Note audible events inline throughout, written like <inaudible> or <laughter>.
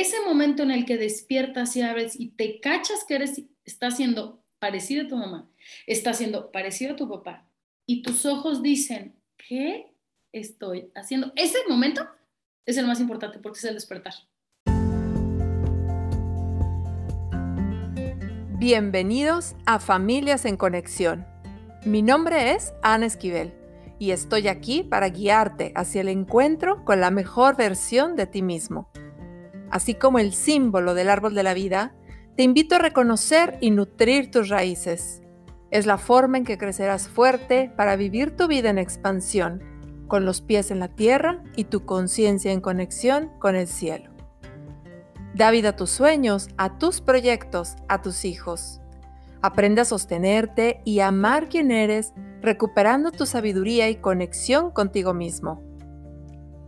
ese momento en el que despiertas y abres y te cachas que eres, está siendo parecido a tu mamá, está siendo parecido a tu papá, y tus ojos dicen, ¿qué estoy haciendo? Ese momento es el más importante porque es el despertar. Bienvenidos a Familias en Conexión. Mi nombre es Ana Esquivel y estoy aquí para guiarte hacia el encuentro con la mejor versión de ti mismo. Así como el símbolo del árbol de la vida, te invito a reconocer y nutrir tus raíces. Es la forma en que crecerás fuerte para vivir tu vida en expansión, con los pies en la tierra y tu conciencia en conexión con el cielo. Da vida a tus sueños, a tus proyectos, a tus hijos. Aprende a sostenerte y amar quien eres recuperando tu sabiduría y conexión contigo mismo.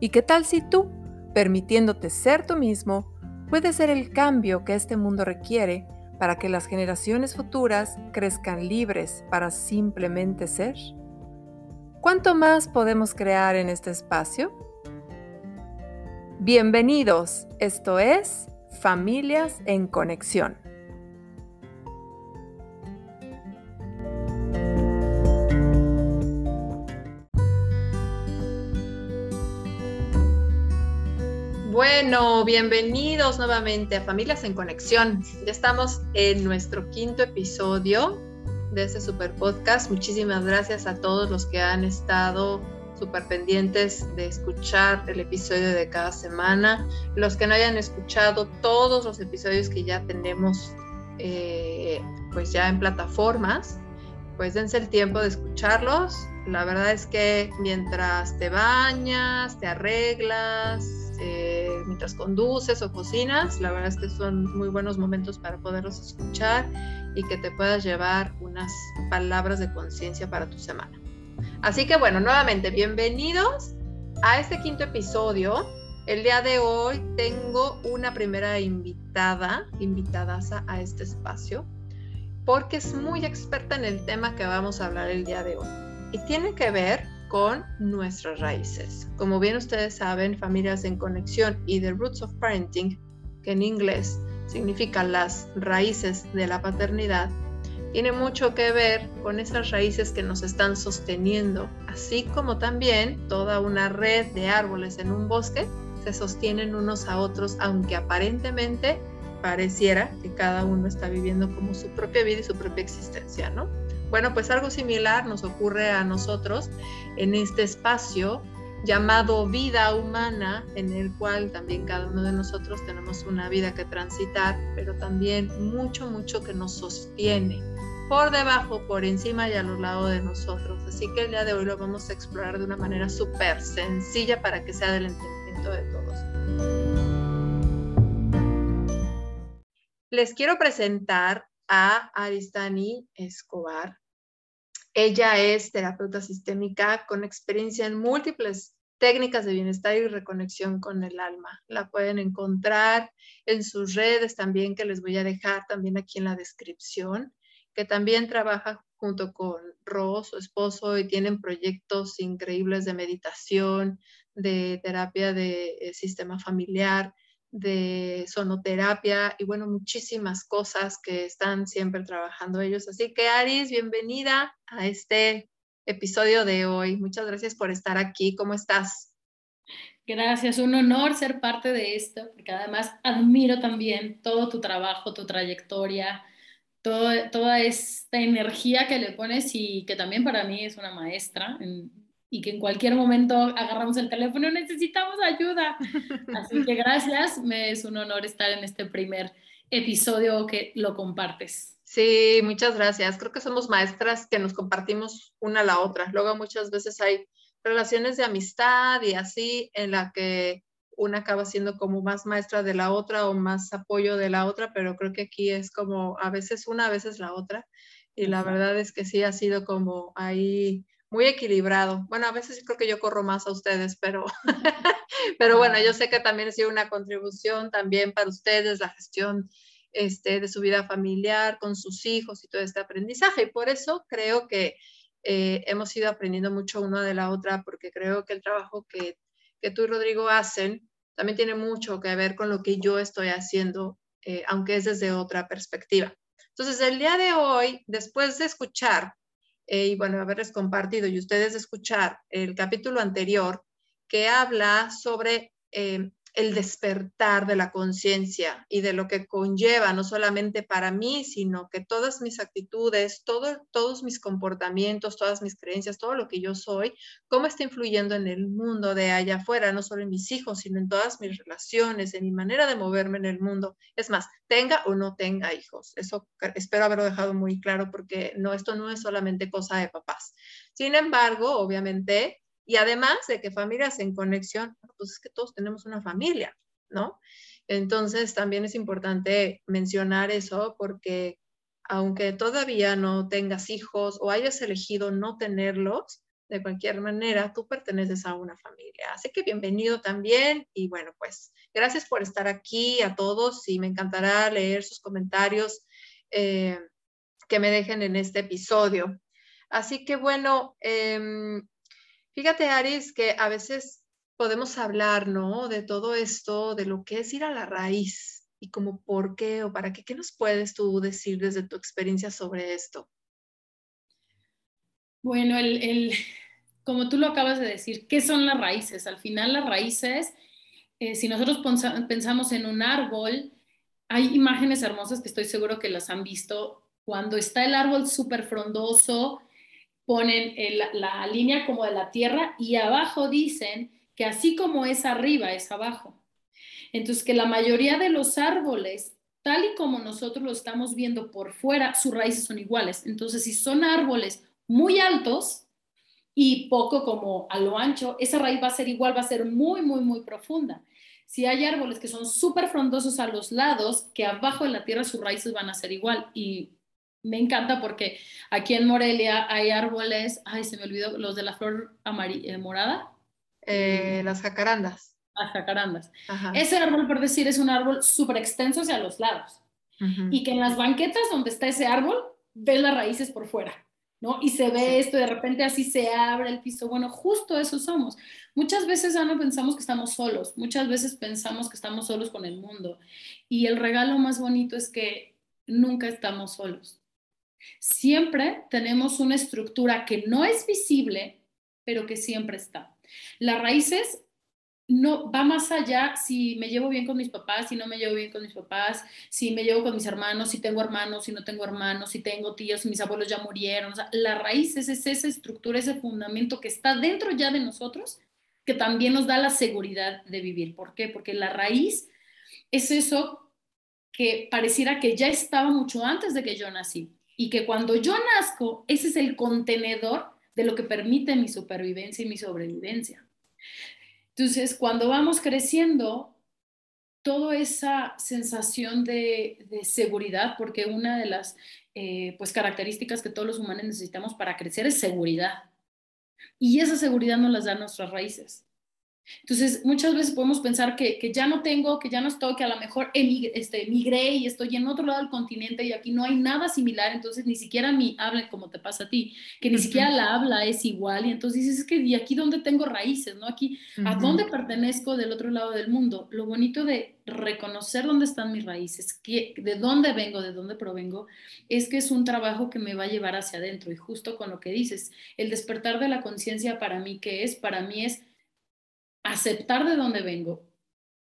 ¿Y qué tal si tú, permitiéndote ser tú mismo, puedes ser el cambio que este mundo requiere para que las generaciones futuras crezcan libres para simplemente ser? ¿Cuánto más podemos crear en este espacio? Bienvenidos, esto es Familias en Conexión. Bueno, bienvenidos nuevamente a Familias en Conexión. Ya estamos en nuestro quinto episodio de este super podcast. Muchísimas gracias a todos los que han estado súper pendientes de escuchar el episodio de cada semana. Los que no hayan escuchado todos los episodios que ya tenemos eh, pues ya en plataformas, pues dense el tiempo de escucharlos. La verdad es que mientras te bañas, te arreglas, eh, mientras conduces o cocinas. La verdad es que son muy buenos momentos para poderlos escuchar y que te puedas llevar unas palabras de conciencia para tu semana. Así que bueno, nuevamente, bienvenidos a este quinto episodio. El día de hoy tengo una primera invitada, invitada a este espacio, porque es muy experta en el tema que vamos a hablar el día de hoy. Y tiene que ver con nuestras raíces. Como bien ustedes saben, Familias en Conexión y The Roots of Parenting, que en inglés significa las raíces de la paternidad, tiene mucho que ver con esas raíces que nos están sosteniendo, así como también toda una red de árboles en un bosque se sostienen unos a otros, aunque aparentemente pareciera que cada uno está viviendo como su propia vida y su propia existencia, ¿no? Bueno, pues algo similar nos ocurre a nosotros en este espacio llamado vida humana, en el cual también cada uno de nosotros tenemos una vida que transitar, pero también mucho, mucho que nos sostiene por debajo, por encima y a los lados de nosotros. Así que el día de hoy lo vamos a explorar de una manera súper sencilla para que sea del entendimiento de todos. Les quiero presentar a Aristani Escobar. Ella es terapeuta sistémica con experiencia en múltiples técnicas de bienestar y reconexión con el alma. La pueden encontrar en sus redes también, que les voy a dejar también aquí en la descripción, que también trabaja junto con Ro, su esposo, y tienen proyectos increíbles de meditación, de terapia de eh, sistema familiar, de sonoterapia y bueno, muchísimas cosas que están siempre trabajando ellos. Así que Aris, bienvenida a este episodio de hoy. Muchas gracias por estar aquí. ¿Cómo estás? Gracias, un honor ser parte de esto, porque además admiro también todo tu trabajo, tu trayectoria, todo, toda esta energía que le pones y que también para mí es una maestra y que en cualquier momento agarramos el teléfono, necesitamos ayuda. Así que gracias, me es un honor estar en este primer episodio que lo compartes. Sí, muchas gracias. Creo que somos maestras que nos compartimos una a la otra. Luego muchas veces hay relaciones de amistad y así en la que una acaba siendo como más maestra de la otra o más apoyo de la otra, pero creo que aquí es como a veces una, a veces la otra. Y la verdad es que sí ha sido como ahí muy equilibrado. Bueno, a veces creo que yo corro más a ustedes, pero, <laughs> <laughs> pero bueno, yo sé que también ha sido una contribución también para ustedes la gestión este, de su vida familiar con sus hijos y todo este aprendizaje. Y por eso creo que eh, hemos ido aprendiendo mucho una de la otra, porque creo que el trabajo que, que tú y Rodrigo hacen también tiene mucho que ver con lo que yo estoy haciendo, eh, aunque es desde otra perspectiva. Entonces, el día de hoy, después de escuchar eh, y bueno, haberles compartido y ustedes escuchar el capítulo anterior que habla sobre eh, el despertar de la conciencia y de lo que conlleva, no solamente para mí, sino que todas mis actitudes, todo, todos mis comportamientos, todas mis creencias, todo lo que yo soy, cómo está influyendo en el mundo de allá afuera, no solo en mis hijos, sino en todas mis relaciones, en mi manera de moverme en el mundo. Es más, tenga o no tenga hijos. Eso espero haberlo dejado muy claro porque no, esto no es solamente cosa de papás. Sin embargo, obviamente, y además de que familias en conexión, pues es que todos tenemos una familia, ¿no? Entonces también es importante mencionar eso porque aunque todavía no tengas hijos o hayas elegido no tenerlos, de cualquier manera, tú perteneces a una familia. Así que bienvenido también y bueno, pues gracias por estar aquí a todos y me encantará leer sus comentarios eh, que me dejen en este episodio. Así que bueno, em, Fíjate, Aris, que a veces podemos hablar, ¿no? De todo esto, de lo que es ir a la raíz y como por qué o para qué. ¿Qué nos puedes tú decir desde tu experiencia sobre esto? Bueno, el, como tú lo acabas de decir, ¿qué son las raíces? Al final las raíces, eh, si nosotros pensamos en un árbol, hay imágenes hermosas que estoy seguro que las han visto. Cuando está el árbol súper frondoso, ponen la, línea como de la tierra y abajo dicen que así como es arriba, es abajo. Entonces, que la mayoría de los árboles, tal y como nosotros lo estamos viendo por fuera, sus raíces son iguales. Entonces, si son árboles muy altos y poco como a lo ancho, esa raíz va a ser igual, va a ser muy, muy, muy profunda. Si hay árboles que son súper frondosos a los lados, que abajo de la tierra sus raíces van a ser igual. Y me encanta porque aquí en Morelia hay árboles, ay, se me olvidó, los de la flor amarilla, eh, morada. Eh, las jacarandas. Las jacarandas. Ese árbol, por decir, es un árbol súper extenso hacia los lados. Y que en las banquetas donde está ese árbol, ves las raíces por fuera, ¿no? Y se ve esto, de repente así se abre el piso. Bueno, justo eso somos. Muchas veces ya no pensamos que estamos solos, muchas veces pensamos que estamos solos con el mundo. Y el regalo más bonito es que nunca estamos solos Siempre tenemos una estructura que no es visible, pero que siempre está. Las raíces no va más allá si me llevo bien con mis papás, si no me llevo bien con mis papás, si me llevo con mis hermanos, si tengo hermanos, si no tengo hermanos, si tengo tíos, si mis abuelos ya murieron. O sea, raíz es esa estructura, ese fundamento que está dentro ya de nosotros, que también nos da la seguridad de vivir. ¿Por qué? Porque la raíz es eso que pareciera que ya estaba mucho antes de que yo nací y que cuando yo nazco, ese es el contenedor de lo que permite mi supervivencia y mi sobrevivencia. Entonces, cuando vamos creciendo, toda esa sensación de, seguridad, porque una de las eh, pues, características que todos los humanos necesitamos para crecer es seguridad. Y esa seguridad nos las dan nuestras raíces. Entonces, muchas veces podemos pensar que, ya no tengo, que ya no estoy, que a lo mejor este, migré y estoy en otro lado del continente y aquí no hay nada similar, entonces ni siquiera mi habla como te pasa a ti, que ni siquiera la habla es igual y entonces dices, es que ¿y aquí dónde tengo raíces? ¿no? Aquí, ¿a dónde pertenezco del otro lado del mundo? Lo bonito de reconocer dónde están mis raíces, de dónde vengo, de dónde provengo, es que es un trabajo que me va a llevar hacia adentro y justo con lo que dices, el despertar de la conciencia para mí, ¿qué es? Para mí es aceptar de dónde vengo,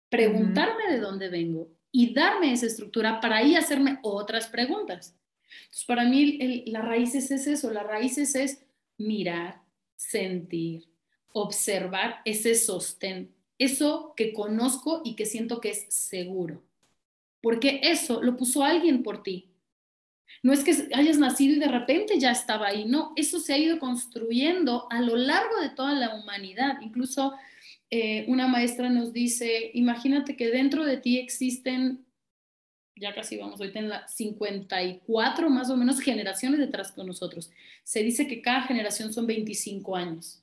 preguntarme de dónde vengo y darme esa estructura para ahí hacerme otras preguntas. Entonces, para mí la raíz es eso, la raíz es mirar, sentir, observar ese sostén, eso que conozco y que siento que es seguro. Porque eso lo puso alguien por ti. No es que hayas nacido y de repente ya estaba ahí, no, eso se ha ido construyendo a lo largo de toda la humanidad. Incluso eh, una maestra nos dice, imagínate que dentro de ti existen, ya casi vamos, ahorita en la 54 más o menos generaciones detrás con nosotros. Se dice que cada generación son 25 años.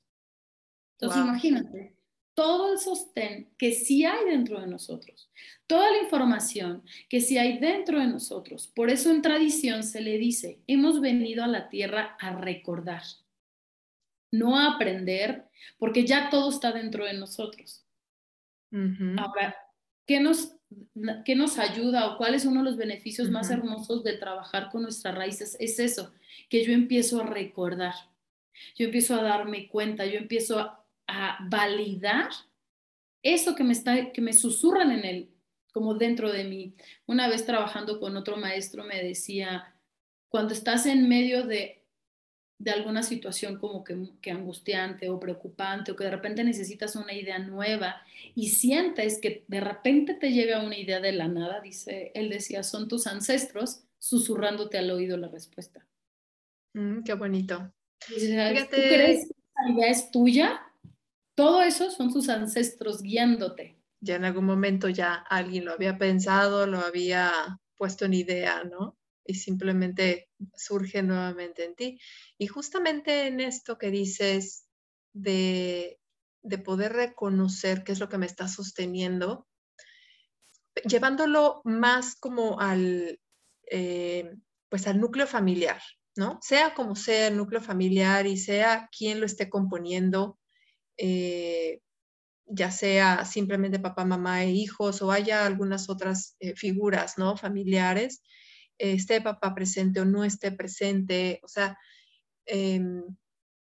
Entonces imagínate todo el sostén que sí hay dentro de nosotros, toda la información que sí hay dentro de nosotros. Por eso en tradición se le dice, hemos venido a la tierra a recordar no a aprender, porque ya todo está dentro de nosotros. Ahora, ¿qué nos, ¿qué nos ayuda o cuáles son los beneficios más hermosos de trabajar con nuestras raíces? Es eso, que yo empiezo a recordar, yo empiezo a darme cuenta, yo empiezo a, validar eso que me, está, que me susurran en él, como dentro de mí. Una vez trabajando con otro maestro me decía, cuando estás en medio de de alguna situación como que, que, angustiante o preocupante o que de repente necesitas una idea nueva y sientes que de repente te llega una idea de la nada, dice, él decía, son tus ancestros susurrándote al oído la respuesta. Mm, qué bonito. ¿Tú crees que esa idea es tuya? Todo eso son sus ancestros guiándote. Ya en algún momento ya alguien lo había pensado, lo había puesto en idea, ¿no? y simplemente surge nuevamente en ti. Y justamente en esto que dices de, poder reconocer qué es lo que me está sosteniendo, llevándolo más como al, eh, pues al núcleo familiar, ¿no? Sea como sea el núcleo familiar y sea quien lo esté componiendo, eh, ya sea simplemente papá, mamá e hijos o haya algunas otras eh, figuras, ¿no? Familiares, esté papá presente o no esté presente, o sea, em,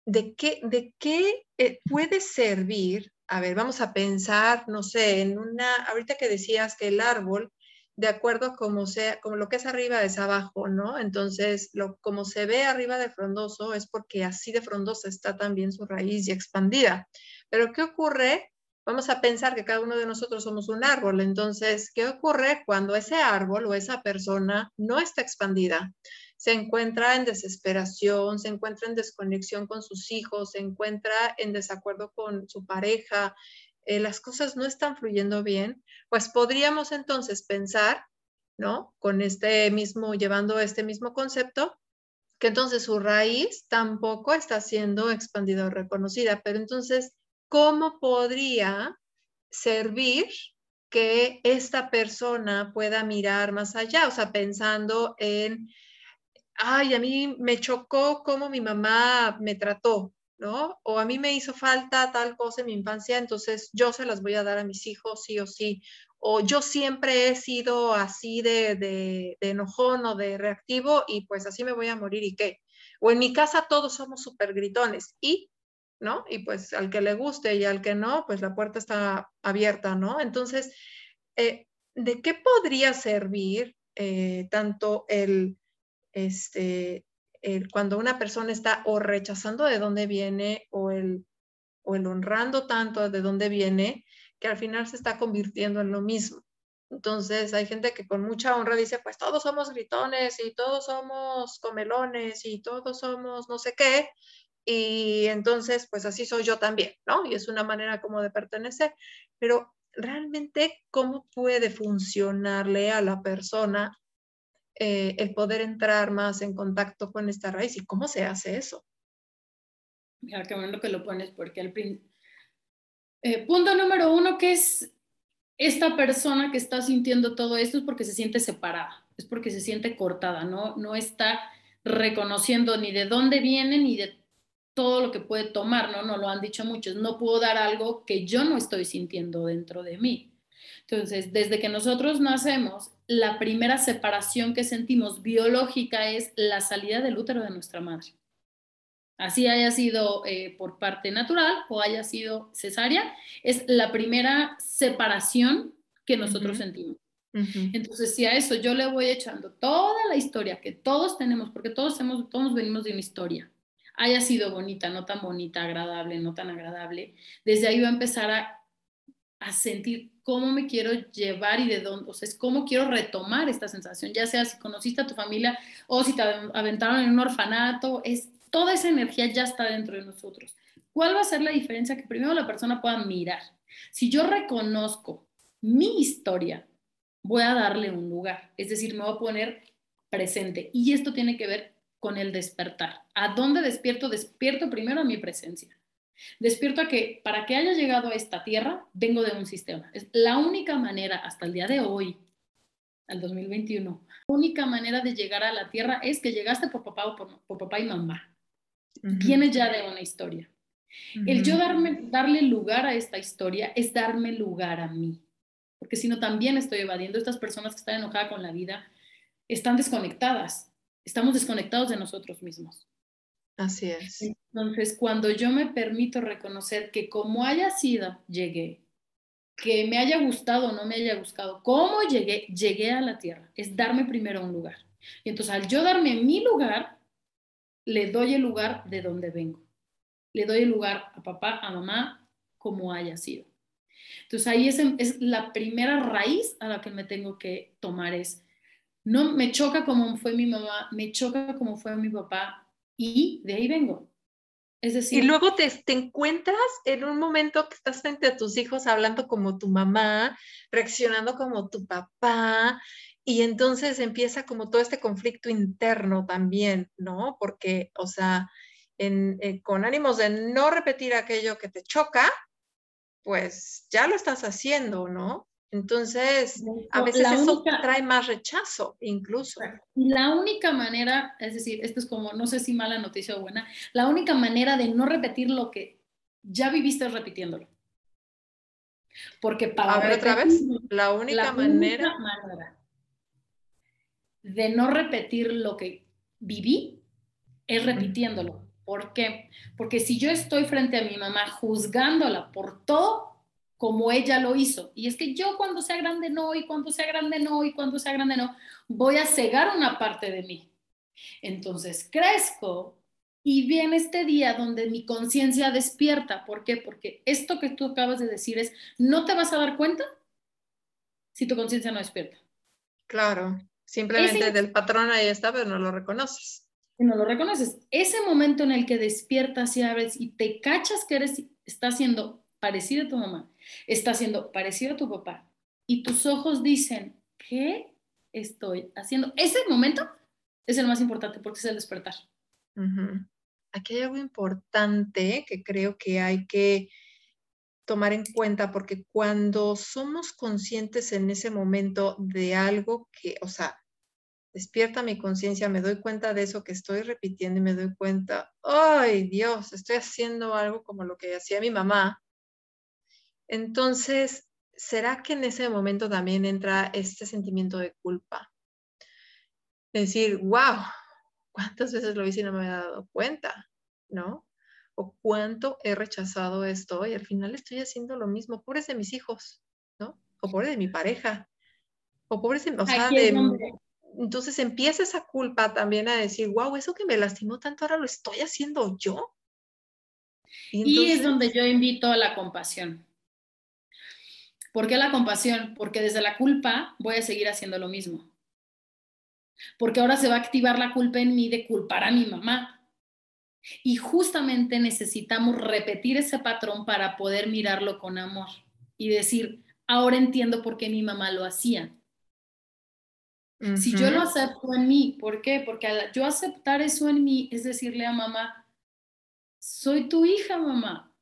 ¿de qué, de qué eh, puede servir? A ver, vamos a pensar, no sé, en una, ahorita que decías que el árbol, de acuerdo a sea, como lo que es arriba es abajo, ¿no? Entonces, lo, como se ve arriba de frondoso es porque así de frondosa está también su raíz y expandida. Pero ¿qué ocurre vamos a pensar que cada uno de nosotros somos un árbol. Entonces, ¿qué ocurre cuando ese árbol o esa persona no está expandida? Se encuentra en desesperación, se encuentra en desconexión con sus hijos, se encuentra en desacuerdo con su pareja, eh, las cosas no están fluyendo bien, pues podríamos entonces pensar, ¿no? Con este mismo, llevando este mismo concepto, que entonces su raíz tampoco está siendo expandida o reconocida, pero entonces ¿cómo podría servir que esta persona pueda mirar más allá? O sea, pensando en, ay, a mí me chocó cómo mi mamá me trató, ¿no? O a mí me hizo falta tal cosa en mi infancia, entonces yo se las voy a dar a mis hijos sí o sí. O yo siempre he sido así de, de, de enojón o de reactivo y pues así me voy a morir y qué. O en mi casa todos somos súper gritones y ¿no? Y pues al que le guste y al que no, pues la puerta está abierta, ¿no? Entonces, eh, ¿de qué podría servir eh, tanto el, este, el, cuando una persona está o rechazando de dónde viene o el, o el honrando tanto de dónde viene, que al final se está convirtiendo en lo mismo? Entonces hay gente que con mucha honra dice, pues todos somos gritones y todos somos comelones y todos somos no sé qué, y entonces pues así soy yo también, ¿no? Y es una manera como de pertenecer, pero realmente cómo puede funcionarle a la persona eh, el poder entrar más en contacto con esta raíz y cómo se hace eso. Mira, qué bueno que lo pones porque al eh, punto número uno, que es esta persona que está sintiendo todo esto es porque se siente separada, es porque se siente cortada, ¿no? No está reconociendo ni de dónde viene ni de todo lo que puede tomar, ¿no? No lo han dicho muchos. No puedo dar algo que yo no estoy sintiendo dentro de mí. Entonces, desde que nosotros nacemos, la primera separación que sentimos biológica es la salida del útero de nuestra madre. Así haya sido eh, por parte natural o haya sido cesárea, es la primera separación que nosotros sentimos. Entonces, si a eso yo le voy echando toda la historia que todos tenemos, porque todos, hemos, todos venimos de una historia, haya sido bonita, no tan bonita, agradable, no tan agradable, desde ahí va a empezar a, sentir cómo me quiero llevar y de dónde, o sea, es cómo quiero retomar esta sensación, ya sea si conociste a tu familia o si te aventaron en un orfanato, es toda esa energía ya está dentro de nosotros. ¿Cuál va a ser la diferencia? Que primero la persona pueda mirar. Si yo reconozco mi historia, voy a darle un lugar, es decir, me voy a poner presente. Y esto tiene que ver con el despertar. ¿A dónde despierto? Despierto primero a mi presencia. Despierto a que para que haya llegado a esta tierra, vengo de un sistema. Es la única manera hasta el día de hoy, al 2021, la única manera de llegar a la tierra es que llegaste por papá o por, papá y mamá. Viene ya de una historia. El yo darme, darle lugar a esta historia es darme lugar a mí, porque si no también estoy evadiendo. Estas personas que están enojadas con la vida están desconectadas, estamos desconectados de nosotros mismos. Así es. Entonces, cuando yo me permito reconocer que como haya sido, llegué, que me haya gustado o no me haya gustado, cómo llegué, llegué a la tierra, es darme primero un lugar. Y entonces, al yo darme mi lugar, le doy el lugar de donde vengo. Le doy el lugar a papá, a mamá, como haya sido. Entonces, ahí es, es la primera raíz a la que me tengo que tomar es, no me choca como fue mi mamá, me choca como fue mi papá, y de ahí vengo. Es decir, y luego te, encuentras en un momento que estás frente a tus hijos hablando como tu mamá, reaccionando como tu papá, y entonces empieza como todo este conflicto interno también, ¿no? Porque, o sea, en, eh, con ánimos de no repetir aquello que te choca, pues ya lo estás haciendo, ¿no? Entonces, a veces eso trae más rechazo, incluso. La única manera, es decir, esto es como, no sé si mala noticia o buena, la única manera de no repetir lo que ya viviste es repitiéndolo. Porque para... A ver, otra vez, la única manera... de no repetir lo que viví es repitiéndolo. ¿Por qué? Porque si yo estoy frente a mi mamá juzgándola por todo como ella lo hizo. Y es que yo cuando sea grande no, y cuando sea grande no, y cuando sea grande no, voy a cegar una parte de mí. Entonces crezco y viene este día donde mi conciencia despierta. ¿Por qué? Porque esto que tú acabas de decir es, no te vas a dar cuenta si tu conciencia no despierta. Claro, simplemente del patrón ahí está, pero no lo reconoces. No lo reconoces. Ese momento en el que despiertas y abres y te cachas que eres, está siendo parecido a tu mamá, está siendo parecido a tu papá y tus ojos dicen, ¿qué estoy haciendo? Ese momento es el más importante porque es el despertar. Aquí hay algo importante que creo que hay que tomar en cuenta porque cuando somos conscientes en ese momento de algo que, o sea, despierta mi conciencia, me doy cuenta de eso que estoy repitiendo y me doy cuenta, ay Dios, estoy haciendo algo como lo que hacía mi mamá, entonces, ¿será que en ese momento también entra este sentimiento de culpa? Decir, wow, ¿cuántas veces lo hice y no me había dado cuenta? ¿No? O cuánto he rechazado esto y al final estoy haciendo lo mismo. Pobres de mis hijos, ¿no? O pobres de mi pareja. O pobres de, o sea, entonces empieza esa culpa también a decir, wow, eso que me lastimó tanto ahora lo estoy haciendo yo. y es donde yo invito a la compasión. ¿Por qué la compasión? Porque desde la culpa voy a seguir haciendo lo mismo. Porque ahora se va a activar la culpa en mí de culpar a mi mamá. Y justamente necesitamos repetir ese patrón para poder mirarlo con amor y decir, ahora entiendo por qué mi mamá lo hacía. Si yo lo acepto en mí, ¿por qué? Porque al yo aceptar eso en mí es decirle a mamá, soy tu hija, mamá.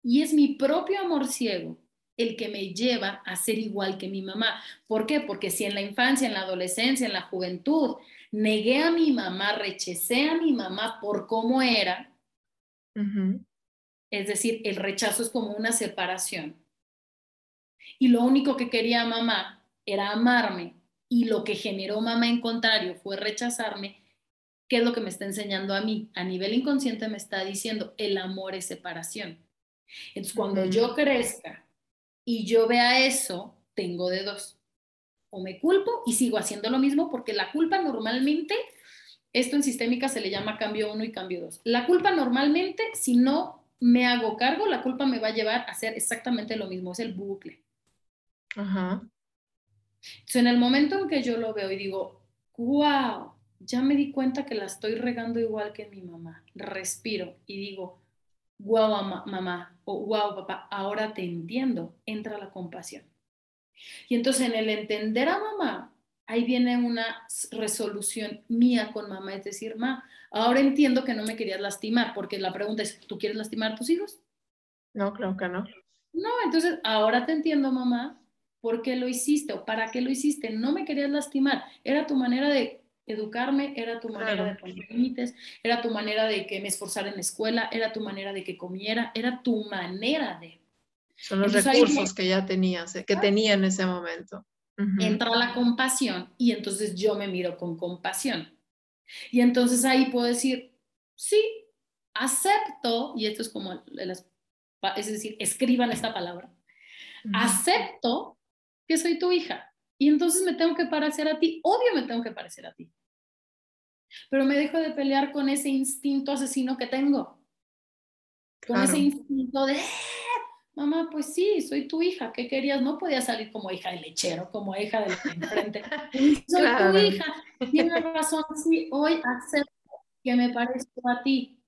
Y es mi propio amor ciego el que me lleva a ser igual que mi mamá. ¿Por qué? Porque si en la infancia, en la adolescencia, en la juventud, negué a mi mamá, rechacé a mi mamá por cómo era, es decir, el rechazo es como una separación. Y lo único que quería mamá era amarme y lo que generó mamá en contrario fue rechazarme. ¿Qué es lo que me está enseñando a mí? A nivel inconsciente me está diciendo, el amor es separación. Entonces, cuando yo crezca y yo vea eso, tengo de dos. O me culpo y sigo haciendo lo mismo porque la culpa normalmente, esto en sistémica se le llama cambio uno y cambio dos. La culpa normalmente, si no me hago cargo, la culpa me va a llevar a hacer exactamente lo mismo, es el bucle. Ajá. Entonces, en el momento en que yo lo veo y digo, wow, ya me di cuenta que la estoy regando igual que mi mamá, respiro y digo, wow, mamá, o wow, papá, ahora te entiendo, entra la compasión. Y entonces en el entender a mamá, ahí viene una resolución mía con mamá, es decir, ma, ahora entiendo que no me querías lastimar, porque la pregunta es, ¿tú quieres lastimar a tus hijos? No, creo que no. No, entonces ahora te entiendo, mamá, ¿por qué lo hiciste o para qué lo hiciste? No me querías lastimar, era tu manera de Educarme era tu manera de poner límites, era tu manera de que me esforzara en la escuela, era tu manera de que comiera, era tu manera de. Son los recursos que ya tenías, eh, que tenía en ese momento. Entra la compasión y entonces yo me miro con compasión. Y entonces ahí puedo decir, sí, acepto, y esto es como, es decir, escriban esta palabra, acepto que soy tu hija. Y entonces me tengo que parecer a ti, obvio me tengo que parecer a ti. Pero me dejo de pelear con ese instinto asesino que tengo. Con ese instinto de, mamá, pues sí, soy tu hija, ¿qué querías? No podía salir como hija de lechero, como hija de enfrente. <laughs> soy tu hija, tienes razón, sí, hoy acepto que me parezco a ti.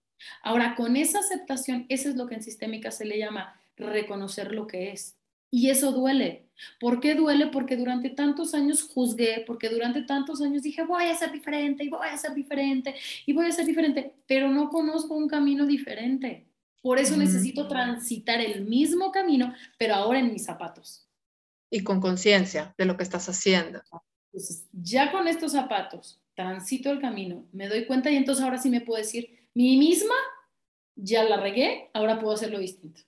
Ahora, con esa aceptación, eso es lo que en sistémica se le llama reconocer lo que es. Y eso duele. ¿Por qué duele? Porque durante tantos años juzgué, porque durante tantos años dije, voy a ser diferente y voy a ser diferente y voy a ser diferente, pero no conozco un camino diferente. Por eso necesito transitar el mismo camino, pero ahora en mis zapatos. Y con conciencia de lo que estás haciendo. Entonces, ya con estos zapatos, transito el camino, me doy cuenta y entonces ahora sí me puedo decir, mi misma, ya la regué, ahora puedo hacerlo distinto.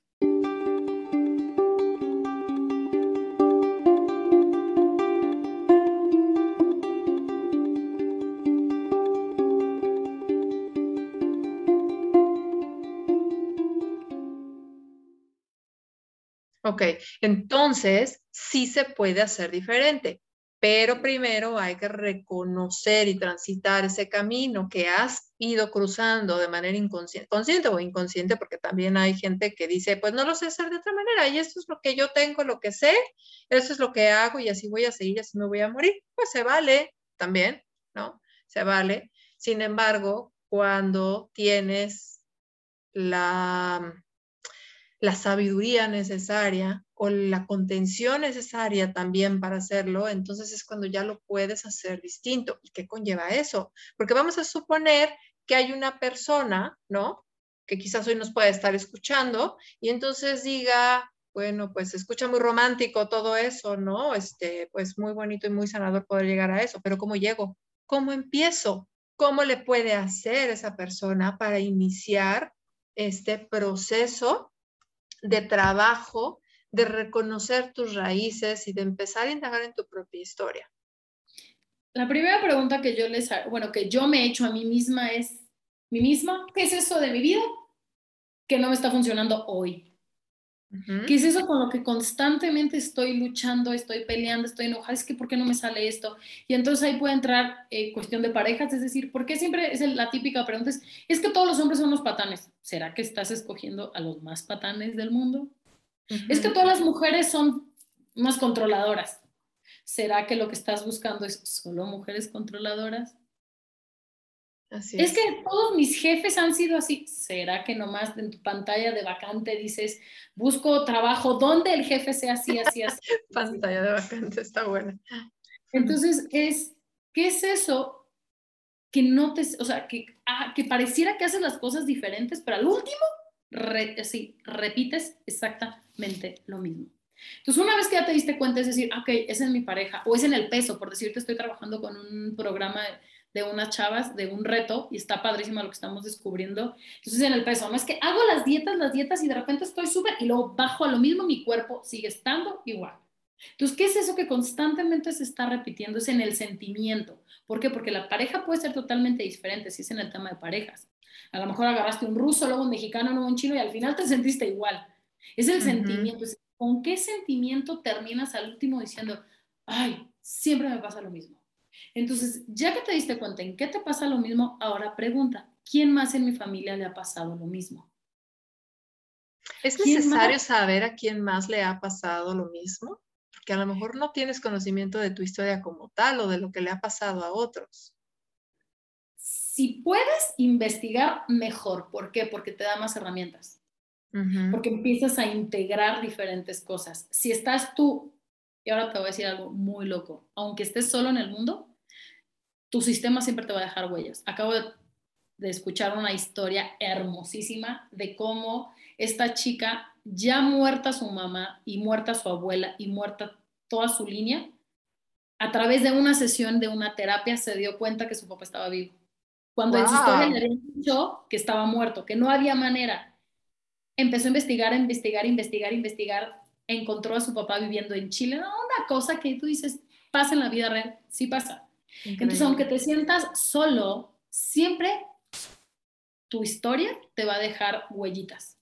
Ok, entonces sí se puede hacer diferente, pero primero hay que reconocer y transitar ese camino que has ido cruzando de manera inconsciente, consciente o inconsciente, porque también hay gente que dice, pues no lo sé hacer de otra manera y esto es lo que yo tengo, lo que sé, eso es lo que hago y así voy a seguir, así me voy a morir. Pues se vale también, ¿no? Se vale. Sin embargo, cuando tienes la la sabiduría necesaria o la contención necesaria también para hacerlo, entonces es cuando ya lo puedes hacer distinto. ¿Y qué conlleva eso? Porque vamos a suponer que hay una persona, ¿no? Que quizás hoy nos puede estar escuchando y entonces diga, bueno, pues escucha muy romántico todo eso, ¿no? Este, pues muy bonito y muy sanador poder llegar a eso, pero ¿cómo llego? ¿Cómo empiezo? ¿Cómo le puede hacer esa persona para iniciar este proceso de trabajo, de reconocer tus raíces y de empezar a indagar en tu propia historia? La primera pregunta que yo les, bueno, que yo me he hecho a mí misma es, ¿mi misma? ¿Qué es eso de mi vida que no me está funcionando hoy? ¿Qué es eso con lo que constantemente estoy luchando, estoy peleando, estoy enojada? Es que ¿por qué no me sale esto? Y entonces ahí puede entrar eh, cuestión de parejas, es decir, ¿por qué siempre es la típica pregunta? Es, es que todos los hombres son los patanes. ¿Será que estás escogiendo a los más patanes del mundo? Es que todas las mujeres son más controladoras. ¿Será que lo que estás buscando es solo mujeres controladoras? Es. que todos mis jefes han sido así. ¿Será que nomás en tu pantalla de vacante dices, busco trabajo donde el jefe sea así, así, así? <laughs> pantalla de vacante, está buena. Entonces, es, ¿qué es eso que no te, o sea, que, ah, que pareciera que haces las cosas diferentes, pero al último, sí, repites exactamente lo mismo? Entonces, una vez que ya te diste cuenta, es decir, ok, es en mi pareja, o es en el peso, por decirte, estoy trabajando con un programa de unas chavas, de un reto, y está padrísimo lo que estamos descubriendo. Entonces, en el peso, no es que hago las dietas, las dietas, y de repente estoy súper, y luego bajo a lo mismo, mi cuerpo sigue estando igual. Entonces, ¿qué es eso que constantemente se está repitiendo? Es en el sentimiento. ¿Por qué? Porque la pareja puede ser totalmente diferente si es en el tema de parejas. A lo mejor agarraste un ruso, luego un mexicano, luego un chino y al final te <laughs> sentiste igual. Es el sentimiento. ¿Con qué sentimiento terminas al último diciendo, ay, siempre me pasa lo mismo? Entonces, ya que te diste cuenta en qué te pasa lo mismo, ahora pregunta, ¿quién más en mi familia le ha pasado lo mismo? ¿Es necesario saber a quién más le ha pasado lo mismo? Porque a lo mejor no tienes conocimiento de tu historia como tal o de lo que le ha pasado a otros. Si puedes investigar, mejor. ¿Por qué? Porque te da más herramientas. Porque empiezas a integrar diferentes cosas. Si estás tú, y ahora te voy a decir algo muy loco, aunque estés solo en el mundo, tu sistema siempre te va a dejar huellas. Acabo de, escuchar una historia hermosísima de cómo esta chica, ya muerta su mamá y muerta su abuela y muerta toda su línea, a través de una sesión de una terapia se dio cuenta que su papá estaba vivo. Cuando en su historia le habían dicho que estaba muerto, que no había manera. Empezó a investigar, a investigar, a investigar, a investigar. Encontró a su papá viviendo en Chile. No, una cosa que tú dices, pasa en la vida real, sí pasa. Entonces, aunque te sientas solo, siempre tu historia te va a dejar huellitas.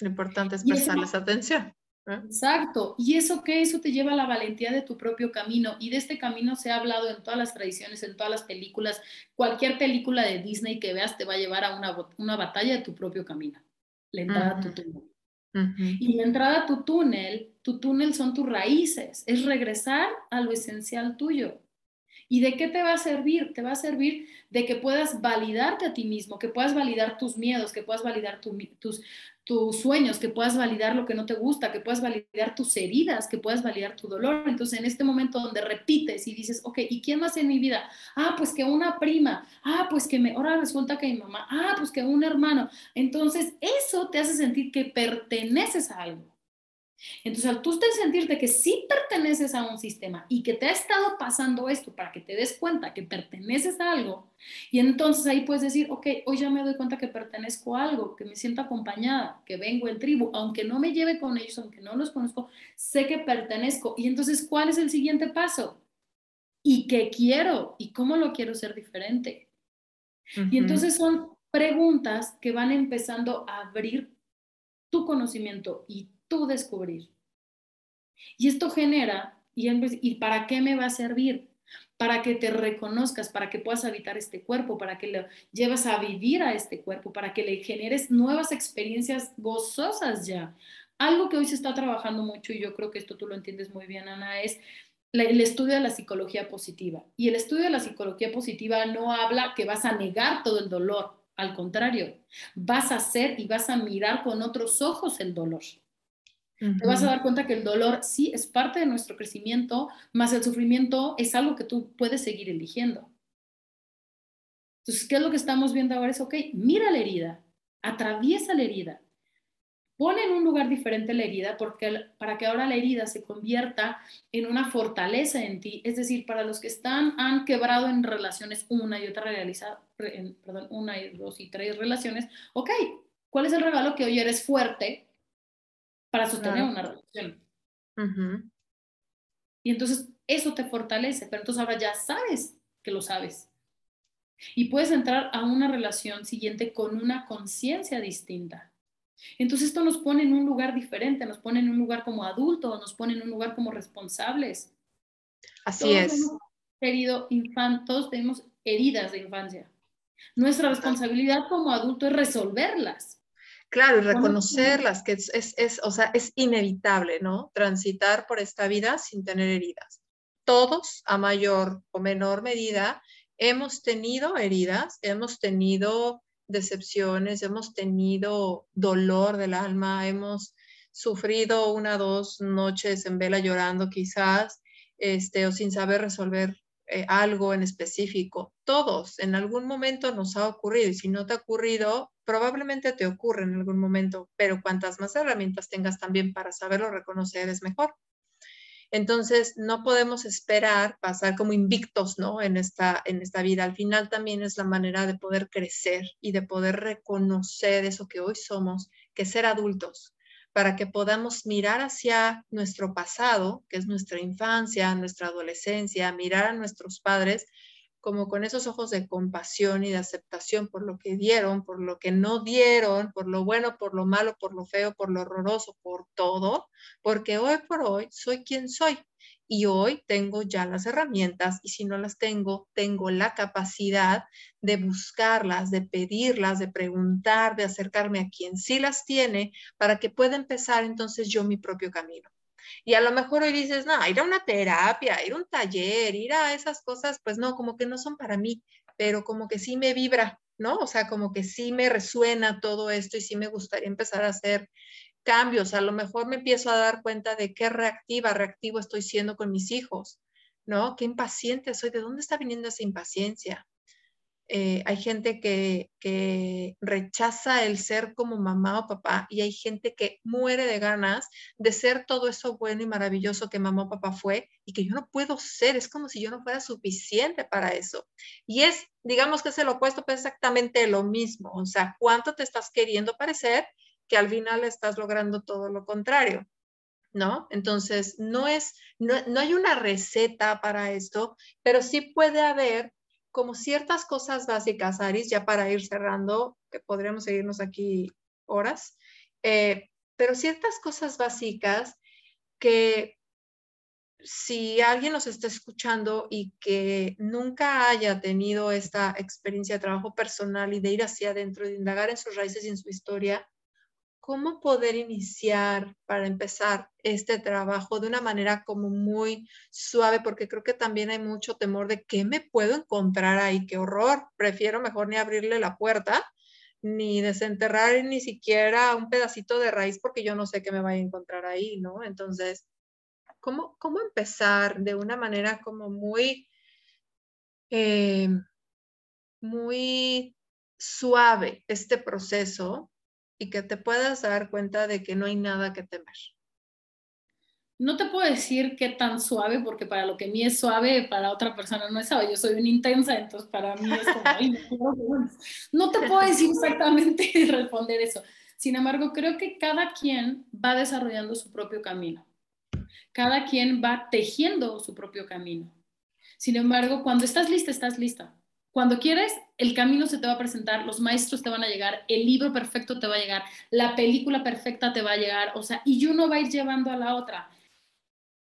Lo importante es prestarles atención. Exacto. ¿Y eso qué? Eso te lleva a la valentía de tu propio camino. Y de este camino se ha hablado en todas las tradiciones, en todas las películas. Cualquier película de Disney que veas te va a llevar a una, una batalla de tu propio camino. La entrada a tu túnel. Y la entrada a tu túnel, tu túnel son tus raíces. Es regresar a lo esencial tuyo. ¿Y de qué te va a servir? Te va a servir de que puedas validarte a ti mismo, que puedas validar tus miedos, que puedas validar tus, tus sueños, que puedas validar lo que no te gusta, que puedas validar tus heridas, que puedas validar tu dolor. Entonces, en este momento donde repites y dices, ok, ¿y quién más en mi vida? Ah, pues que una prima. Ah, pues que me, ahora resulta que mi mamá. Ah, pues que un hermano. Entonces, eso te hace sentir que perteneces a algo. Entonces, al tú sentirte que sí perteneces a un sistema y que te ha estado pasando esto para que te des cuenta que perteneces a algo, y entonces ahí puedes decir, ok, hoy ya me doy cuenta que pertenezco a algo, que me siento acompañada, que vengo en tribu, aunque no me lleve con ellos, aunque no los conozco, sé que pertenezco. Y entonces, ¿cuál es el siguiente paso? ¿Y qué quiero? ¿Y cómo lo quiero ser diferente? Y entonces son preguntas que van empezando a abrir tu conocimiento y tú descubrir. Y esto genera, y, ¿y para qué me va a servir? Para que te reconozcas, para que puedas habitar este cuerpo, para que lo llevas a vivir a este cuerpo, para que le generes nuevas experiencias gozosas ya. Algo que hoy se está trabajando mucho, y yo creo que esto tú lo entiendes muy bien, Ana, es el estudio de la psicología positiva. Y el estudio de la psicología positiva no habla que vas a negar todo el dolor, al contrario, vas a hacer y vas a mirar con otros ojos el dolor te vas a dar cuenta que el dolor sí es parte de nuestro crecimiento, más el sufrimiento es algo que tú puedes seguir eligiendo. Entonces, ¿qué es lo que estamos viendo ahora? Es, ok, mira la herida, atraviesa la herida, pone en un lugar diferente la herida porque, para que ahora la herida se convierta en una fortaleza en ti. Es decir, para los que están, han quebrado en relaciones una y otra realizada, perdón, una y dos y tres relaciones, ok, ¿cuál es el regalo que hoy eres fuerte? Para sostener una relación. Y entonces eso te fortalece, pero entonces ahora ya sabes que lo sabes. Y puedes entrar a una relación siguiente con una conciencia distinta. Entonces esto nos pone en un lugar diferente, nos pone en un lugar como adultos, nos pone en un lugar como responsables. Así es. Hemos herido todos tenemos heridas de infancia. Nuestra responsabilidad como adulto es resolverlas. Claro, y reconocerlas, que es, es, o sea, es inevitable, ¿no? Transitar por esta vida sin tener heridas. Todos, a mayor o menor medida, hemos tenido heridas, hemos tenido decepciones, hemos tenido dolor del alma, hemos sufrido una o dos noches en vela llorando quizás, este, o sin saber resolver eh, algo en específico. Todos, en algún momento nos ha ocurrido y si no te ha ocurrido, probablemente te ocurre en algún momento, pero cuantas más herramientas tengas también para saberlo reconocer es mejor. Entonces, no podemos esperar pasar como invictos, ¿no? En esta, en esta vida. Al final también es la manera de poder crecer y de poder reconocer eso que hoy somos, que ser adultos, para que podamos mirar hacia nuestro pasado, que es nuestra infancia, nuestra adolescencia, mirar a nuestros padres como con esos ojos de compasión y de aceptación por lo que dieron, por lo que no dieron, por lo bueno, por lo malo, por lo feo, por lo horroroso, por todo, porque hoy por hoy soy quien soy y hoy tengo ya las herramientas y si no las tengo, tengo la capacidad de buscarlas, de pedirlas, de preguntar, de acercarme a quien sí las tiene para que pueda empezar entonces yo mi propio camino. Y a lo mejor hoy dices, no, ir a una terapia, ir a un taller, ir a esas cosas, pues no, como que no son para mí, pero como que sí me vibra, ¿no? O sea, como que sí me resuena todo esto y sí me gustaría empezar a hacer cambios. A lo mejor me empiezo a dar cuenta de qué reactiva, reactivo estoy siendo con mis hijos, ¿no? Qué impaciente soy, ¿de dónde está viniendo esa impaciencia? eh, hay gente que, que, rechaza el ser como mamá o papá y hay gente que muere de ganas de ser todo eso bueno y maravilloso que mamá o papá fue y que yo no puedo ser, es como si yo no fuera suficiente para eso. Y es, digamos que es el opuesto, pero exactamente lo mismo, o sea, cuánto te estás queriendo parecer que al final estás logrando todo lo contrario. ¿no? Entonces, no es, no, no, hay una receta para esto, pero sí puede haber como ciertas cosas básicas, Aris, ya para ir cerrando, que podríamos seguirnos aquí horas, eh, pero ciertas cosas básicas que si alguien nos está escuchando y que nunca haya tenido esta experiencia de trabajo personal y de ir hacia adentro, de indagar en sus raíces y en su historia, cómo poder iniciar para empezar este trabajo de una manera como muy suave, porque creo que también hay mucho temor de qué me puedo encontrar ahí, qué horror, prefiero mejor ni abrirle la puerta, ni desenterrar ni siquiera un pedacito de raíz porque yo no sé qué me vaya a encontrar ahí, ¿no? Entonces, ¿cómo, cómo empezar de una manera como muy, eh, muy suave este proceso y que te puedas dar cuenta de que no hay nada que temer. No te puedo decir qué tan suave, porque para lo que a mí es suave, para otra persona no es suave. Yo soy una intensa, entonces para mí es como, no te puedo decir <laughs> exactamente responder eso. Sin embargo, creo que cada quien va desarrollando su propio camino. Cada quien va tejiendo su propio camino. Sin embargo, cuando estás lista, estás lista. Cuando quieres, el camino se te va a presentar, los maestros te van a llegar, el libro perfecto te va a llegar, la película perfecta te va a llegar, o sea, y uno va a ir llevando a la otra.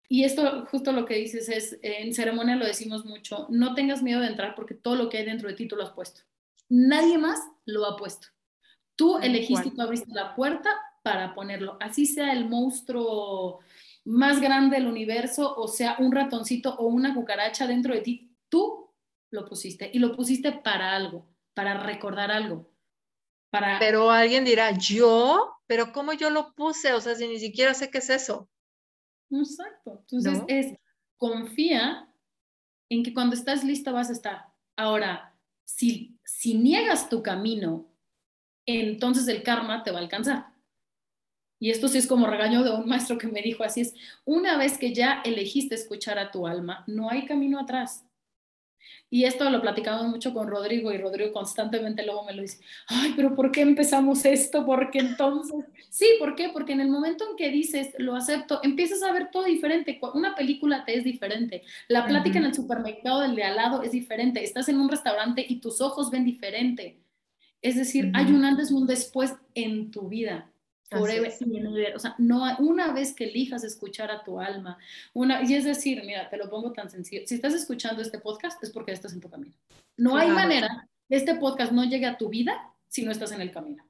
Y esto, justo lo que dices es, en ceremonia lo decimos mucho, no tengas miedo de entrar porque todo lo que hay dentro de ti tú lo has puesto. Nadie más lo ha puesto. Tú elegiste y tú abriste la puerta para ponerlo. Así sea el monstruo más grande del universo o sea un ratoncito o una cucaracha dentro de ti, tú lo pusiste y lo pusiste para algo, para recordar algo. Para... Pero alguien dirá, yo, pero ¿cómo yo lo puse? O sea, si ni siquiera sé qué es eso. Exacto. Entonces es, confía en que cuando estás lista vas a estar. Ahora, si, si niegas tu camino, entonces el karma te va a alcanzar. Y esto sí es como regaño de un maestro que me dijo, así es, una vez que ya elegiste escuchar a tu alma, no hay camino atrás. Y esto lo platicamos mucho con Rodrigo y Rodrigo constantemente luego me lo dice, ay, pero ¿por qué empezamos esto? Porque entonces, sí, ¿por qué? Porque en el momento en que dices, lo acepto, empiezas a ver todo diferente. Una película te es diferente. La plática en el supermercado del de al lado es diferente. Estás en un restaurante y tus ojos ven diferente. Es decir, hay un antes y un después en tu vida. Forever O sea, no, una vez que elijas escuchar a tu alma, una, y es decir, mira, te lo pongo tan sencillo, si estás escuchando este podcast es porque estás en tu camino. No hay manera que este podcast no llegue a tu vida si no estás en el camino.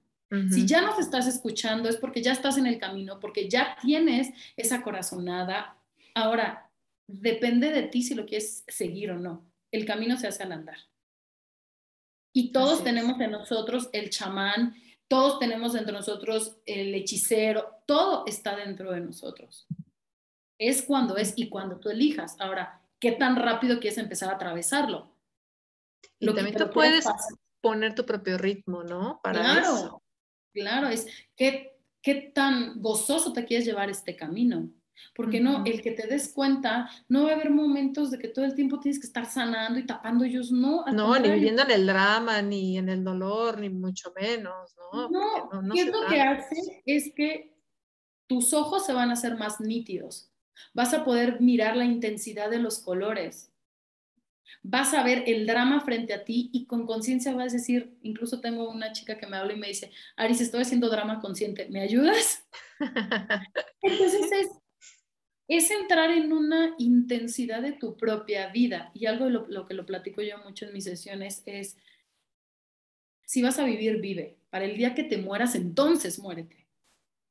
Si ya nos estás escuchando es porque ya estás en el camino, porque ya tienes esa corazonada. Ahora, depende de ti si lo quieres seguir o no. El camino se hace al andar. Y todos tenemos en nosotros el chamán, todos tenemos dentro de nosotros el hechicero, todo está dentro de nosotros. Es cuando es y cuando tú elijas. Ahora, ¿qué tan rápido quieres empezar a atravesarlo? Lo y también tú puedes poner tu propio ritmo, ¿no? Para claro, claro, es qué, qué tan gozoso te quieres llevar este camino. Porque no, el que te des cuenta, no va a haber momentos de que todo el tiempo tienes que estar sanando y tapando ellos, no. No, ni viviendo en el drama, ni en el dolor, ni mucho menos, ¿no? No, no, ¿qué es lo que hace? Es que tus ojos se van a hacer más nítidos. Vas a poder mirar la intensidad de los colores. Vas a ver el drama frente a ti y con conciencia vas a decir, incluso tengo una chica que me habla y me dice, Aris, estoy haciendo drama consciente, ¿me ayudas? <laughs> Entonces es es entrar en una intensidad de tu propia vida. Y algo de lo, que lo platico yo mucho en mis sesiones es, si vas a vivir, vive. Para el día que te mueras, entonces muérete.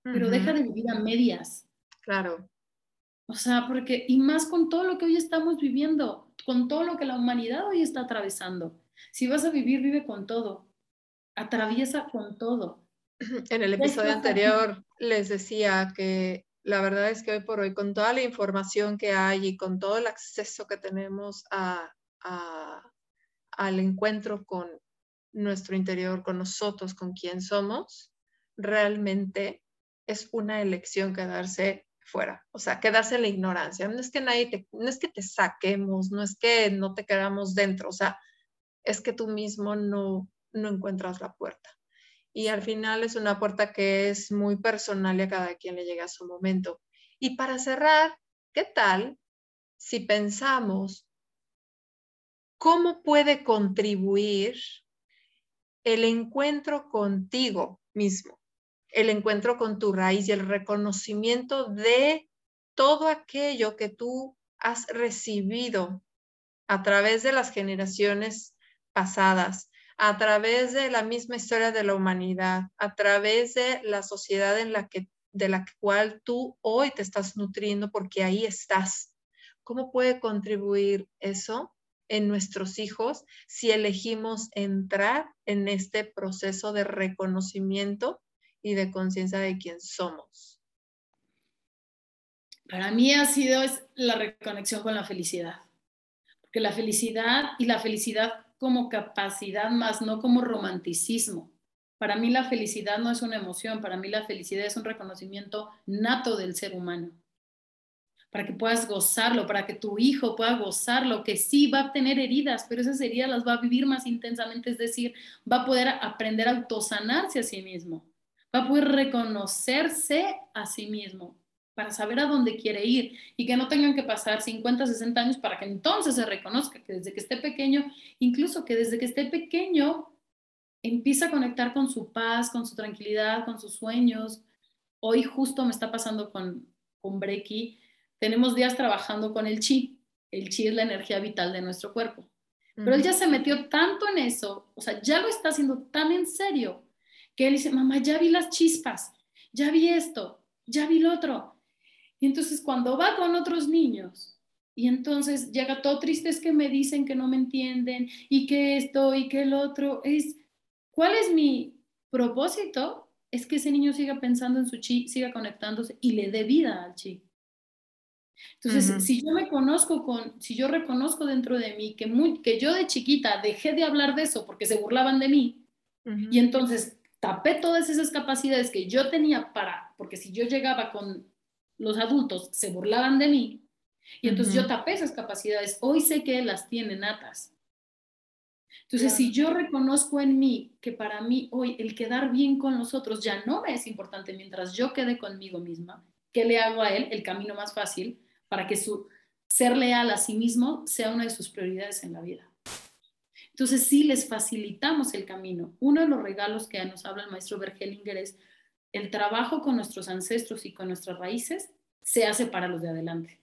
Pero deja de vivir a medias. Claro. O sea, porque, y más con todo lo que hoy estamos viviendo, con todo lo que la humanidad hoy está atravesando. Si vas a vivir, vive con todo. Atraviesa con todo. En el episodio anterior les decía que la verdad es que hoy por hoy, con toda la información que hay y con todo el acceso que tenemos al encuentro con nuestro interior, con nosotros, con quien somos, realmente es una elección quedarse fuera, o sea, quedarse en la ignorancia. No es que nadie te, no es que te saquemos, no es que no te quedamos dentro, o sea, es que tú mismo no, no encuentras la puerta. Y al final es una puerta que es muy personal y a cada quien le llega a su momento. Y para cerrar, ¿qué tal si pensamos cómo puede contribuir el encuentro contigo mismo, el encuentro con tu raíz y el reconocimiento de todo aquello que tú has recibido a través de las generaciones pasadas, a través de la misma historia de la humanidad, a través de la sociedad en la que de la cual tú hoy te estás nutriendo porque ahí estás. ¿Cómo puede contribuir eso en nuestros hijos si elegimos entrar en este proceso de reconocimiento y de conciencia de quién somos? Para mí ha sido la reconexión con la felicidad, porque la felicidad y la felicidad como capacidad más, no como romanticismo. Para mí la felicidad no es una emoción, para mí la felicidad es un reconocimiento nato del ser humano para que puedas gozarlo, para que tu hijo pueda gozarlo, que sí va a tener heridas, pero esas heridas las va a vivir más intensamente, es decir, va a poder aprender a autosanarse a sí mismo, va a poder reconocerse a sí mismo para saber a dónde quiere ir y que no tengan que pasar 50, 60 años para que entonces se reconozca que desde que esté pequeño, incluso que desde que esté pequeño, empieza a conectar con su paz, con su tranquilidad, con sus sueños. Hoy justo me está pasando con, con Brecky, tenemos días trabajando con el chi. El chi es la energía vital de nuestro cuerpo. Pero él ya se metió tanto en eso, o sea, ya lo está haciendo tan en serio, que él dice, mamá, ya vi las chispas, ya vi esto, ya vi lo otro. Y entonces cuando va con otros niños, y entonces llega todo triste, es que me dicen que no me entienden, y que esto, y que el otro, es, ¿cuál es mi propósito? Es que ese niño siga pensando en su chi, siga conectándose y le dé vida al chi. Entonces, si yo me conozco con, si yo reconozco dentro de mí que, muy, que yo de chiquita dejé de hablar de eso porque se burlaban de mí, y entonces tapé todas esas capacidades que yo tenía para, porque si yo llegaba con los adultos, se burlaban de mí, y entonces yo tapé esas capacidades, hoy sé que las tienen natas. Entonces, si yo reconozco en mí que para mí hoy el quedar bien con los otros ya no me es importante mientras yo quede conmigo misma, ¿qué le hago a él? El camino más fácil para que su ser leal a sí mismo sea una de sus prioridades en la vida. Entonces, sí les facilitamos el camino. Uno de los regalos que nos habla el maestro Bergelinger es el trabajo con nuestros ancestros y con nuestras raíces se hace para los de adelante.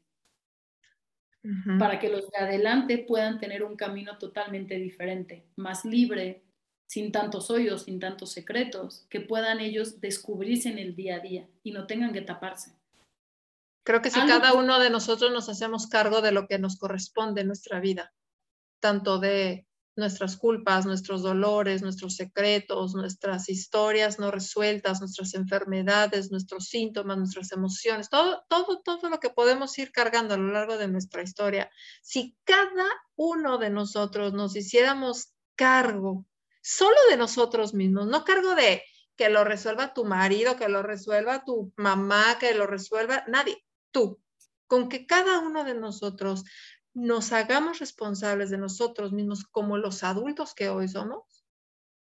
Para que los de adelante puedan tener un camino totalmente diferente, más libre, sin tantos hoyos, sin tantos secretos, que puedan ellos descubrirse en el día a día y no tengan que taparse. Creo que si cada uno de nosotros nos hacemos cargo de lo que nos corresponde en nuestra vida, tanto de nuestras culpas, nuestros dolores, nuestros secretos, nuestras historias no resueltas, nuestras enfermedades, nuestros síntomas, nuestras emociones, todo, todo, todo lo que podemos ir cargando a lo largo de nuestra historia. Si cada uno de nosotros nos hiciéramos cargo solo de nosotros mismos, no cargo de que lo resuelva tu marido, que lo resuelva tu mamá, que lo resuelva nadie, tú, con que cada uno de nosotros nos hagamos responsables de nosotros mismos como los adultos que hoy somos,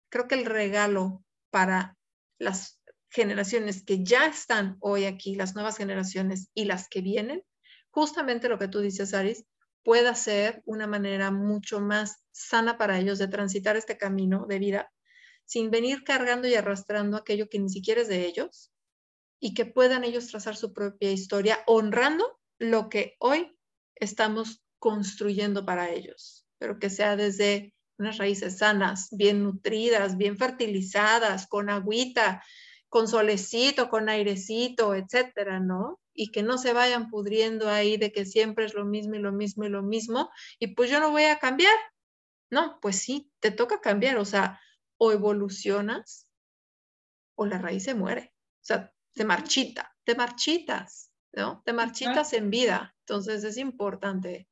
creo que el regalo para las generaciones que ya están hoy aquí, las nuevas generaciones y las que vienen, justamente lo que tú dices, Aris, pueda ser una manera mucho más sana para ellos de transitar este camino de vida sin venir cargando y arrastrando aquello que ni siquiera es de ellos y que puedan ellos trazar su propia historia honrando lo que hoy estamos construyendo para ellos, pero que sea desde unas raíces sanas, bien nutridas, bien fertilizadas, con agüita, con solecito, con airecito, etcétera, ¿no? Y que no se vayan pudriendo ahí de que siempre es lo mismo y lo mismo y lo mismo, y pues yo no voy a cambiar. No, pues sí, te toca cambiar, o sea, o evolucionas o la raíz se muere. O sea, te marchita, te marchitas, ¿no? Te marchitas en vida. Entonces es importante.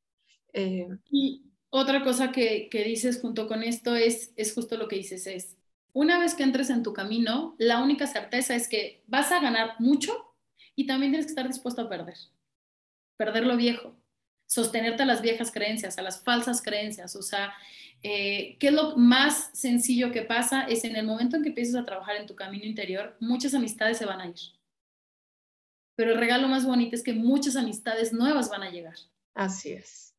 Eh, y otra cosa que, dices junto con esto es, es justo lo que dices, es, una vez que entres en tu camino, la única certeza es que vas a ganar mucho y también tienes que estar dispuesto a perder. Perder lo viejo, sostenerte a las viejas creencias, a las falsas creencias. O sea, eh, ¿qué es lo más sencillo que pasa? Es en el momento en que empiezas a trabajar en tu camino interior, muchas amistades se van a ir. Pero el regalo más bonito es que muchas amistades nuevas van a llegar. Así es.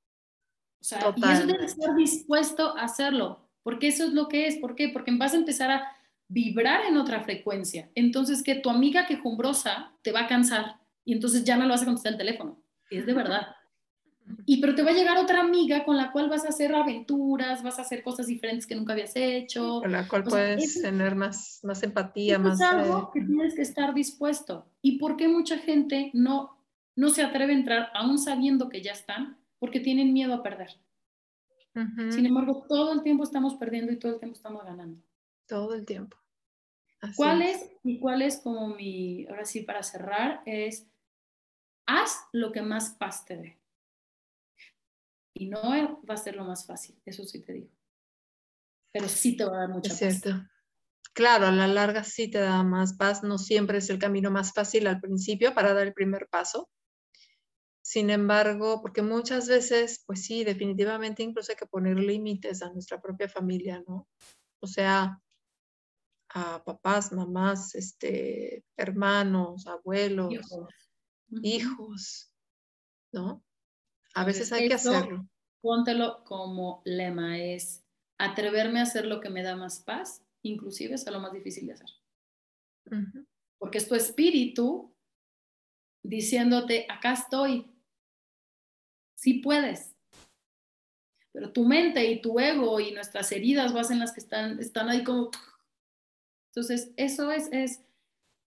O sea, y eso debe estar dispuesto a hacerlo, porque eso es lo que es. ¿Por qué? Porque vas a empezar a vibrar en otra frecuencia. Entonces, que tu amiga quejumbrosa te va a cansar y entonces ya no lo vas a contestar el teléfono. Es de verdad. Y pero te va a llegar otra amiga con la cual vas a hacer aventuras, vas a hacer cosas diferentes que nunca habías hecho. Con la cual puedes tener más, más empatía, más... Es algo que tienes que estar dispuesto. ¿Y por qué mucha gente no, no se atreve a entrar aún sabiendo que ya están? Porque tienen miedo a perder. Sin embargo, todo el tiempo estamos perdiendo y todo el tiempo estamos ganando. Todo el tiempo. ¿Cuál es? Y cuál es como mi, ahora sí, para cerrar, es, haz lo que más paz te dé. Y no va a ser lo más fácil, eso sí te digo. Pero sí te va a dar mucha es cierto. Claro, a la larga sí te da más paz, no siempre es el camino más fácil al principio para dar el primer paso, sin embargo, porque muchas veces, pues sí, definitivamente incluso hay que poner límites a nuestra propia familia, ¿no? O sea, a papás, mamás, este, hermanos, abuelos, hijos, ¿no? A veces hay que hacerlo. Póntelo como lema, es atreverme a hacer lo que me da más paz, inclusive es lo más difícil de hacer. Porque es tu espíritu diciéndote, acá estoy, sí puedes. Pero tu mente y tu ego y nuestras heridas vas en las que están, están ahí como... Entonces, eso es, es,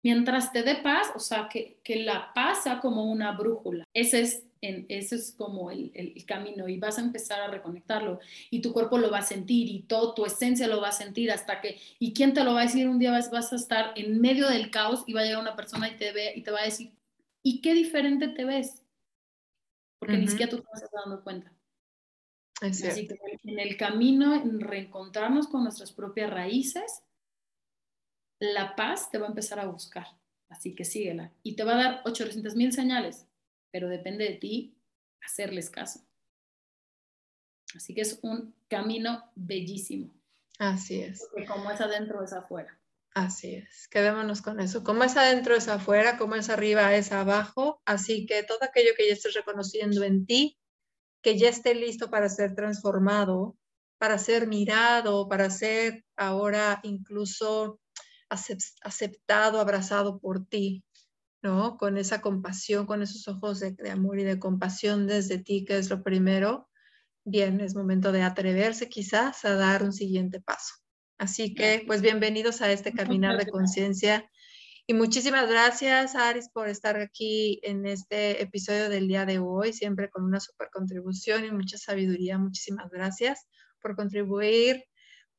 mientras te dé paz, o sea, que, que la paz sea como una brújula. Ese es, en, ese es como el, el, camino y vas a empezar a reconectarlo y tu cuerpo lo va a sentir y todo tu esencia lo va a sentir hasta que, ¿y quién te lo va a decir? Un día vas, vas a estar en medio del caos y va a llegar una persona y te, ve, y te va a decir, ¿y qué diferente te ves? Porque ni siquiera tú te vas dando cuenta. Así que en el camino, en reencontrarnos con nuestras propias raíces, la paz te va a empezar a buscar. Así que síguela. Y te va a dar 800 mil señales, pero depende de ti hacerles caso. Así que es un camino bellísimo. Así es. Porque como es adentro, es afuera. Así es, quedémonos con eso. Como es adentro, es afuera, como es arriba, es abajo. Así que todo aquello que ya estés reconociendo en ti, que ya esté listo para ser transformado, para ser mirado, para ser ahora incluso aceptado, abrazado por ti, ¿no? Con esa compasión, con esos ojos de, de amor y de compasión desde ti, que es lo primero. Bien, es momento de atreverse quizás a dar un siguiente paso. Así que, pues bienvenidos a este Caminar de Conciencia. Y muchísimas gracias, Aris, por estar aquí en este episodio del día de hoy, siempre con una super contribución y mucha sabiduría. Muchísimas gracias por contribuir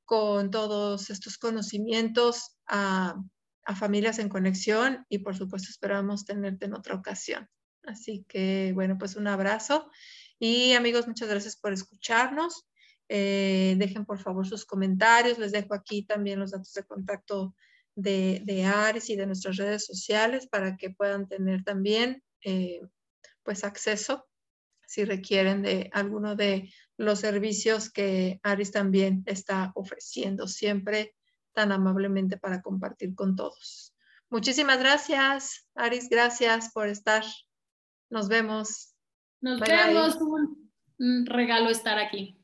con todos estos conocimientos a, a familias en conexión y por supuesto esperamos tenerte en otra ocasión. Así que, bueno, pues un abrazo y amigos, muchas gracias por escucharnos. Eh, dejen por favor sus comentarios. Les dejo aquí también los datos de contacto de, de Aris y de nuestras redes sociales para que puedan tener también eh, pues acceso si requieren de alguno de los servicios que Aris también está ofreciendo siempre tan amablemente para compartir con todos. Muchísimas gracias, Aris, gracias por estar. Nos vemos. Nos vemos, un regalo estar aquí.